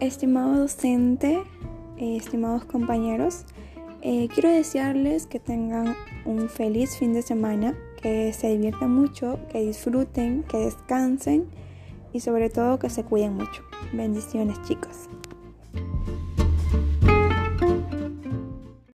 Estimado docente, eh, estimados compañeros, eh, quiero desearles que tengan un feliz fin de semana, que se diviertan mucho, que disfruten, que descansen y sobre todo que se cuiden mucho. Bendiciones chicos.